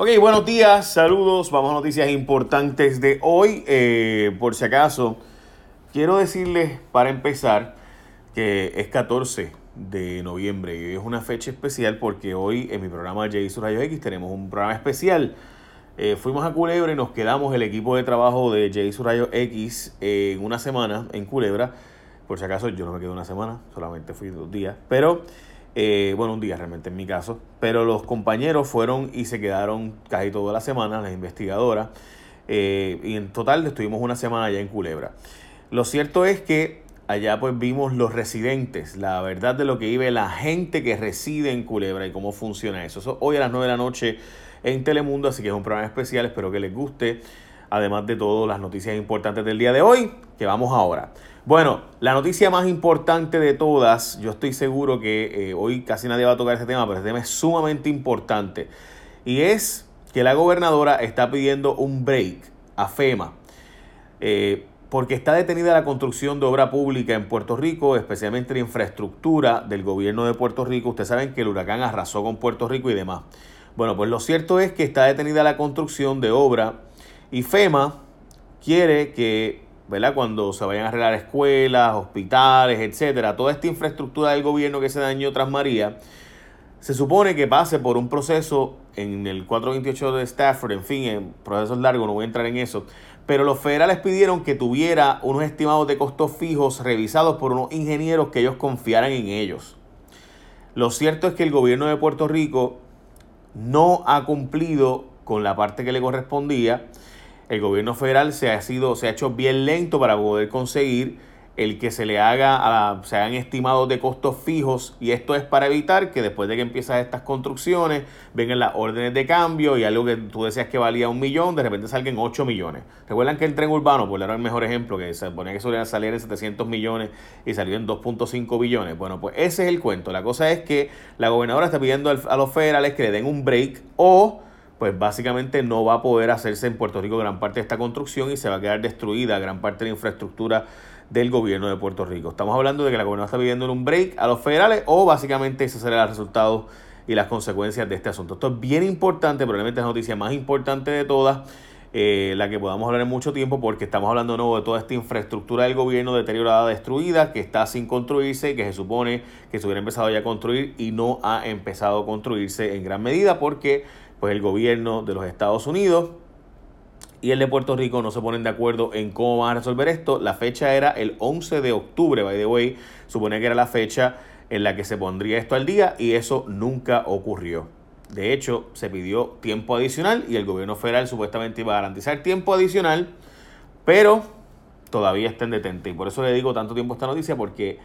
Ok, buenos días, saludos, vamos a noticias importantes de hoy. Eh, por si acaso, quiero decirles para empezar que es 14 de noviembre y es una fecha especial porque hoy en mi programa J Rayo X tenemos un programa especial. Eh, fuimos a Culebra y nos quedamos el equipo de trabajo de J Rayo X en una semana en Culebra. Por si acaso yo no me quedé una semana, solamente fui dos días. Pero eh, bueno, un día realmente en mi caso, pero los compañeros fueron y se quedaron casi toda la semana, las investigadoras, eh, y en total estuvimos una semana allá en Culebra. Lo cierto es que allá pues vimos los residentes, la verdad de lo que vive la gente que reside en Culebra y cómo funciona eso. eso hoy a las 9 de la noche en Telemundo, así que es un programa especial, espero que les guste, además de todas las noticias importantes del día de hoy, que vamos ahora. Bueno, la noticia más importante de todas, yo estoy seguro que eh, hoy casi nadie va a tocar este tema, pero este tema es sumamente importante. Y es que la gobernadora está pidiendo un break a FEMA. Eh, porque está detenida la construcción de obra pública en Puerto Rico, especialmente la infraestructura del gobierno de Puerto Rico. Ustedes saben que el huracán arrasó con Puerto Rico y demás. Bueno, pues lo cierto es que está detenida la construcción de obra y FEMA quiere que ¿verdad? Cuando se vayan a arreglar escuelas, hospitales, etcétera, toda esta infraestructura del gobierno que se dañó tras María, se supone que pase por un proceso en el 428 de Stafford, en fin, en procesos largos, no voy a entrar en eso, pero los federales pidieron que tuviera unos estimados de costos fijos revisados por unos ingenieros que ellos confiaran en ellos. Lo cierto es que el gobierno de Puerto Rico no ha cumplido con la parte que le correspondía el gobierno federal se ha, sido, se ha hecho bien lento para poder conseguir el que se le haga, se hagan estimados de costos fijos y esto es para evitar que después de que empiezan estas construcciones vengan las órdenes de cambio y algo que tú decías que valía un millón, de repente salgan 8 millones. Recuerdan que el tren urbano, por dar el mejor ejemplo, que se ponía que solía salir en 700 millones y salió en 2.5 billones. Bueno, pues ese es el cuento. La cosa es que la gobernadora está pidiendo a los federales que le den un break o pues básicamente no va a poder hacerse en Puerto Rico gran parte de esta construcción y se va a quedar destruida gran parte de la infraestructura del gobierno de Puerto Rico. Estamos hablando de que la gobernadora está pidiendo un break a los federales o básicamente ese será el resultado y las consecuencias de este asunto. Esto es bien importante, probablemente es la noticia más importante de todas, eh, la que podamos hablar en mucho tiempo porque estamos hablando de nuevo de toda esta infraestructura del gobierno deteriorada, destruida, que está sin construirse, que se supone que se hubiera empezado ya a construir y no ha empezado a construirse en gran medida porque pues el gobierno de los Estados Unidos y el de Puerto Rico no se ponen de acuerdo en cómo van a resolver esto. La fecha era el 11 de octubre, by the way, supone que era la fecha en la que se pondría esto al día y eso nunca ocurrió. De hecho, se pidió tiempo adicional y el gobierno federal supuestamente iba a garantizar tiempo adicional, pero todavía está en detente. Y por eso le digo tanto tiempo a esta noticia, porque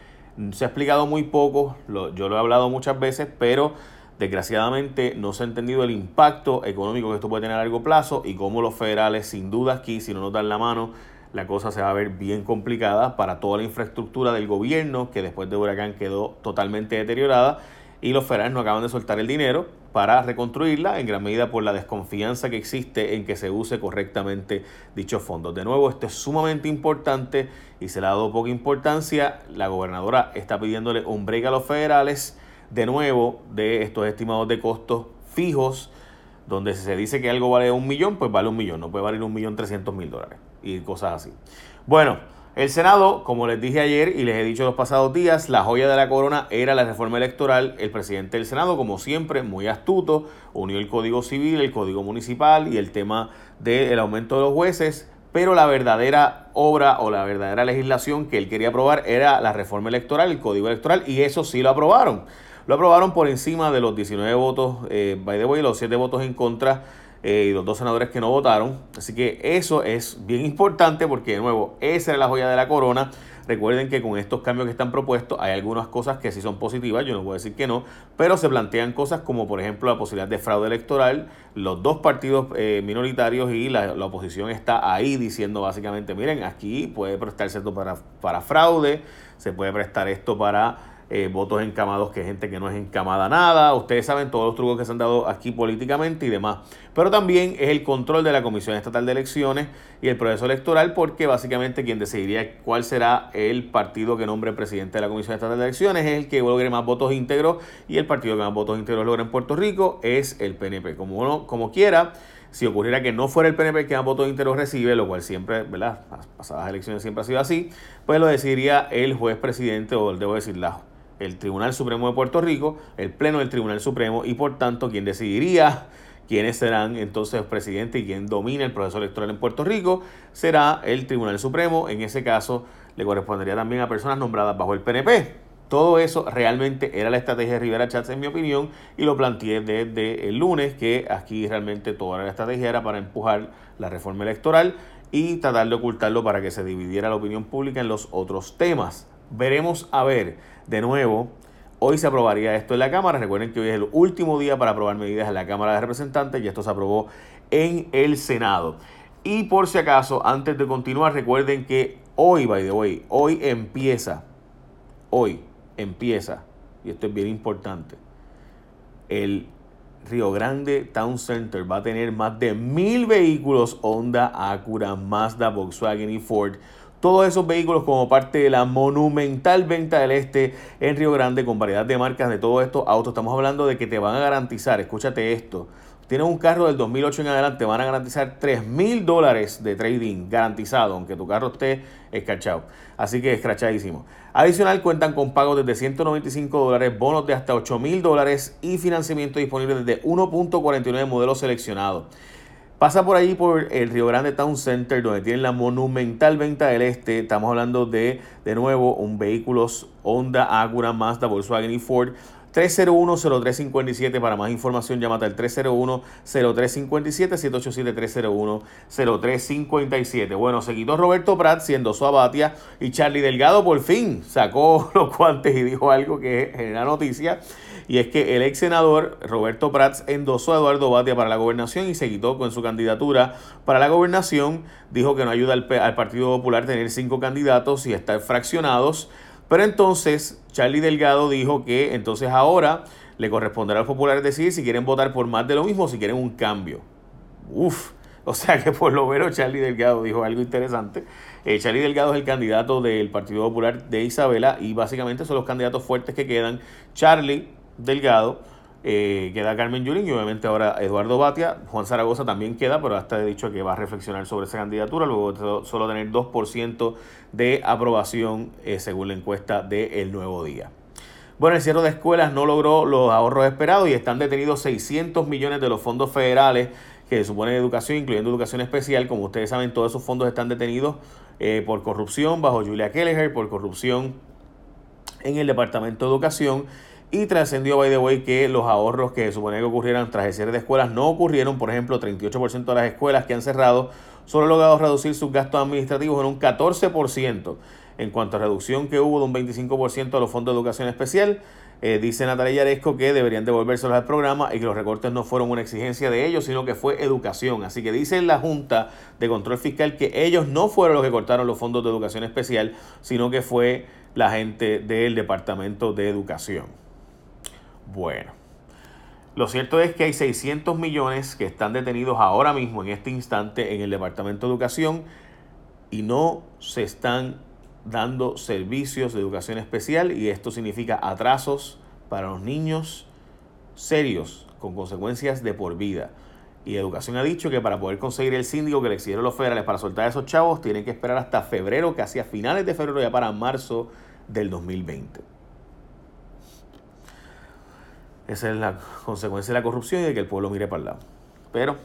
se ha explicado muy poco, yo lo he hablado muchas veces, pero Desgraciadamente no se ha entendido el impacto económico que esto puede tener a largo plazo y cómo los federales, sin duda aquí, si no nos dan la mano, la cosa se va a ver bien complicada para toda la infraestructura del gobierno que después de huracán quedó totalmente deteriorada y los federales no acaban de soltar el dinero para reconstruirla en gran medida por la desconfianza que existe en que se use correctamente dichos fondos. De nuevo, esto es sumamente importante y se le ha dado poca importancia. La gobernadora está pidiéndole un break a los federales de nuevo de estos estimados de costos fijos, donde se dice que algo vale un millón, pues vale un millón, no puede valer un millón trescientos mil dólares y cosas así. Bueno, el Senado, como les dije ayer y les he dicho los pasados días, la joya de la corona era la reforma electoral. El presidente del Senado, como siempre, muy astuto, unió el Código Civil, el Código Municipal y el tema del aumento de los jueces, pero la verdadera obra o la verdadera legislación que él quería aprobar era la reforma electoral, el Código Electoral, y eso sí lo aprobaron. Lo aprobaron por encima de los 19 votos, eh, by the way, los 7 votos en contra eh, y los dos senadores que no votaron. Así que eso es bien importante porque, de nuevo, esa era la joya de la corona. Recuerden que con estos cambios que están propuestos hay algunas cosas que sí son positivas, yo no puedo decir que no, pero se plantean cosas como por ejemplo la posibilidad de fraude electoral, los dos partidos eh, minoritarios y la, oposición está ahí diciendo básicamente, miren, aquí puede prestarse esto para, para fraude, se puede prestar esto para eh, votos encamados que gente que no es encamada nada. Ustedes saben todos los trucos que se han dado aquí políticamente y demás. Pero también es el control de la Comisión Estatal de Elecciones y el proceso electoral porque básicamente quien decidiría cuál será el partido que nombre presidente de la Comisión Estatal de Elecciones es el que logre más votos íntegros y el partido que más votos íntegros logra en Puerto Rico es el PNP. Como, uno, como quiera, si ocurriera que no fuera el PNP que más votos íntegros recibe, lo cual siempre, ¿verdad? Las pasadas elecciones siempre ha sido así, pues lo decidiría el juez presidente o debo decir la el Tribunal Supremo de Puerto Rico, el Pleno del Tribunal Supremo y por tanto quien decidiría quiénes serán entonces presidente y quien domina el proceso electoral en Puerto Rico será el Tribunal Supremo. En ese caso le correspondería también a personas nombradas bajo el PNP. Todo eso realmente era la estrategia de Rivera Chats, en mi opinión, y lo planteé desde el lunes, que aquí realmente toda la estrategia era para empujar la reforma electoral y tratar de ocultarlo para que se dividiera la opinión pública en los otros temas. Veremos a ver de nuevo. Hoy se aprobaría esto en la Cámara. Recuerden que hoy es el último día para aprobar medidas en la Cámara de Representantes y esto se aprobó en el Senado. Y por si acaso, antes de continuar, recuerden que hoy, by the way, hoy empieza, hoy empieza, y esto es bien importante, el Río Grande Town Center va a tener más de mil vehículos Honda, Acura, Mazda, Volkswagen y Ford todos esos vehículos como parte de la monumental venta del este en Río Grande con variedad de marcas de todos estos autos. Estamos hablando de que te van a garantizar, escúchate esto, tienes un carro del 2008 en adelante, te van a garantizar 3 mil dólares de trading garantizado, aunque tu carro esté escrachado. Así que escrachadísimo. Adicional, cuentan con pagos desde 195 dólares, bonos de hasta 8 mil dólares y financiamiento disponible desde 1.49 modelos seleccionados. Pasa por ahí por el Río Grande Town Center, donde tienen la monumental venta del este. Estamos hablando de, de nuevo, un vehículos Honda, Acura, Mazda, Volkswagen y Ford 301-0357. Para más información, llámate al 301-0357, 787-301-0357. Bueno, se quitó Roberto Prat siendo su abatia y Charlie Delgado por fin sacó los guantes y dijo algo que genera noticia. Y es que el ex senador Roberto Prats endosó a Eduardo Batia para la gobernación y se quitó con su candidatura para la gobernación. Dijo que no ayuda al Partido Popular tener cinco candidatos y estar fraccionados. Pero entonces Charlie Delgado dijo que entonces ahora le corresponderá a los populares decidir si quieren votar por más de lo mismo o si quieren un cambio. Uf, o sea que por lo menos Charlie Delgado dijo algo interesante. Eh, Charlie Delgado es el candidato del Partido Popular de Isabela y básicamente son los candidatos fuertes que quedan. Charlie Delgado, eh, queda Carmen Yulín y obviamente ahora Eduardo Batia. Juan Zaragoza también queda, pero hasta he dicho que va a reflexionar sobre esa candidatura, luego solo tener 2% de aprobación eh, según la encuesta de El Nuevo Día. Bueno, el cierre de escuelas no logró los ahorros esperados y están detenidos 600 millones de los fondos federales que suponen educación, incluyendo educación especial. Como ustedes saben, todos esos fondos están detenidos eh, por corrupción bajo Julia Kelleher, por corrupción en el Departamento de Educación y trascendió, by the way, que los ahorros que supone que ocurrieran tras el cierre de escuelas no ocurrieron. Por ejemplo, 38% de las escuelas que han cerrado solo han logrado reducir sus gastos administrativos en un 14%. En cuanto a reducción que hubo de un 25% de los fondos de educación especial, eh, dice Natalia Yaresco que deberían devolvérselos al programa y que los recortes no fueron una exigencia de ellos, sino que fue educación. Así que dice la Junta de Control Fiscal que ellos no fueron los que cortaron los fondos de educación especial, sino que fue la gente del Departamento de Educación. Bueno, lo cierto es que hay 600 millones que están detenidos ahora mismo, en este instante, en el Departamento de Educación y no se están dando servicios de educación especial y esto significa atrasos para los niños serios con consecuencias de por vida. Y Educación ha dicho que para poder conseguir el síndico que le exigieron los federales para soltar a esos chavos, tienen que esperar hasta febrero, casi a finales de febrero, ya para marzo del 2020. Esa es la consecuencia de la corrupción y de que el pueblo mire para el lado. Pero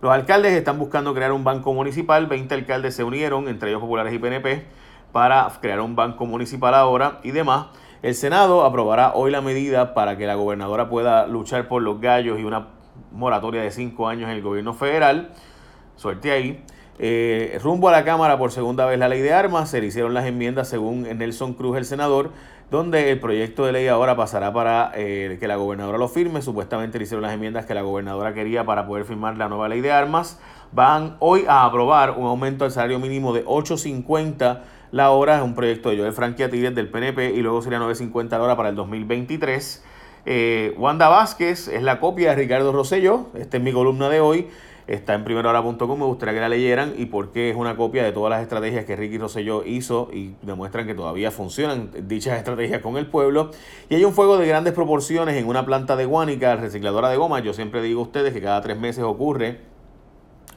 los alcaldes están buscando crear un banco municipal. 20 alcaldes se unieron, entre ellos populares y PNP, para crear un banco municipal ahora y demás. El Senado aprobará hoy la medida para que la gobernadora pueda luchar por los gallos y una moratoria de cinco años en el gobierno federal. Suerte ahí. Eh, rumbo a la Cámara por segunda vez la ley de armas, se le hicieron las enmiendas según Nelson Cruz, el senador, donde el proyecto de ley ahora pasará para eh, que la gobernadora lo firme. Supuestamente le hicieron las enmiendas que la gobernadora quería para poder firmar la nueva ley de armas. Van hoy a aprobar un aumento al salario mínimo de 8.50 la hora. Es un proyecto de Joel Franquiatires del PNP y luego sería 9.50 la hora para el 2023. Eh, Wanda Vázquez es la copia de Ricardo Rosselló. Esta es mi columna de hoy. Está en primerahora.com, me gustaría que la leyeran y porque es una copia de todas las estrategias que Ricky Rosselló hizo y demuestran que todavía funcionan dichas estrategias con el pueblo. Y hay un fuego de grandes proporciones en una planta de Guánica, recicladora de goma. Yo siempre digo a ustedes que cada tres meses ocurre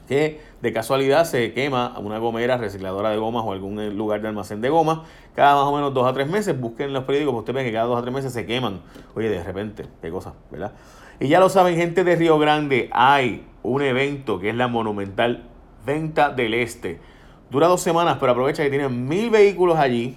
que de casualidad se quema una gomera recicladora de gomas o algún lugar de almacén de goma cada más o menos dos a tres meses. Busquen los periódicos, pues ustedes ven que cada dos a tres meses se queman. Oye, de repente, qué cosa, ¿verdad? Y ya lo saben, gente de Río Grande, hay un evento que es la Monumental Venta del Este. Dura dos semanas, pero aprovecha que tienen mil vehículos allí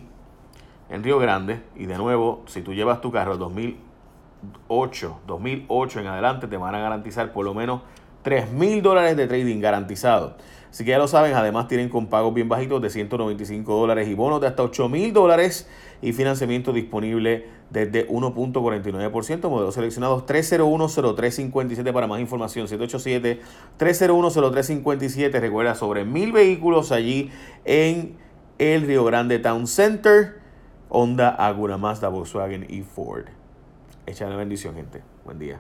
en Río Grande. Y de nuevo, si tú llevas tu carro 2008, 2008 en adelante, te van a garantizar por lo menos 3 mil dólares de trading garantizado. Así que ya lo saben, además tienen con pagos bien bajitos de 195 dólares y bonos de hasta 8 mil dólares y financiamiento disponible desde 1.49%. Modelos seleccionados 3010357 para más información. 787-3010357. Recuerda sobre mil vehículos allí en el Río Grande Town Center. Honda, Agura, Mazda, Volkswagen y Ford. Echa la bendición, gente. Buen día.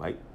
Bye.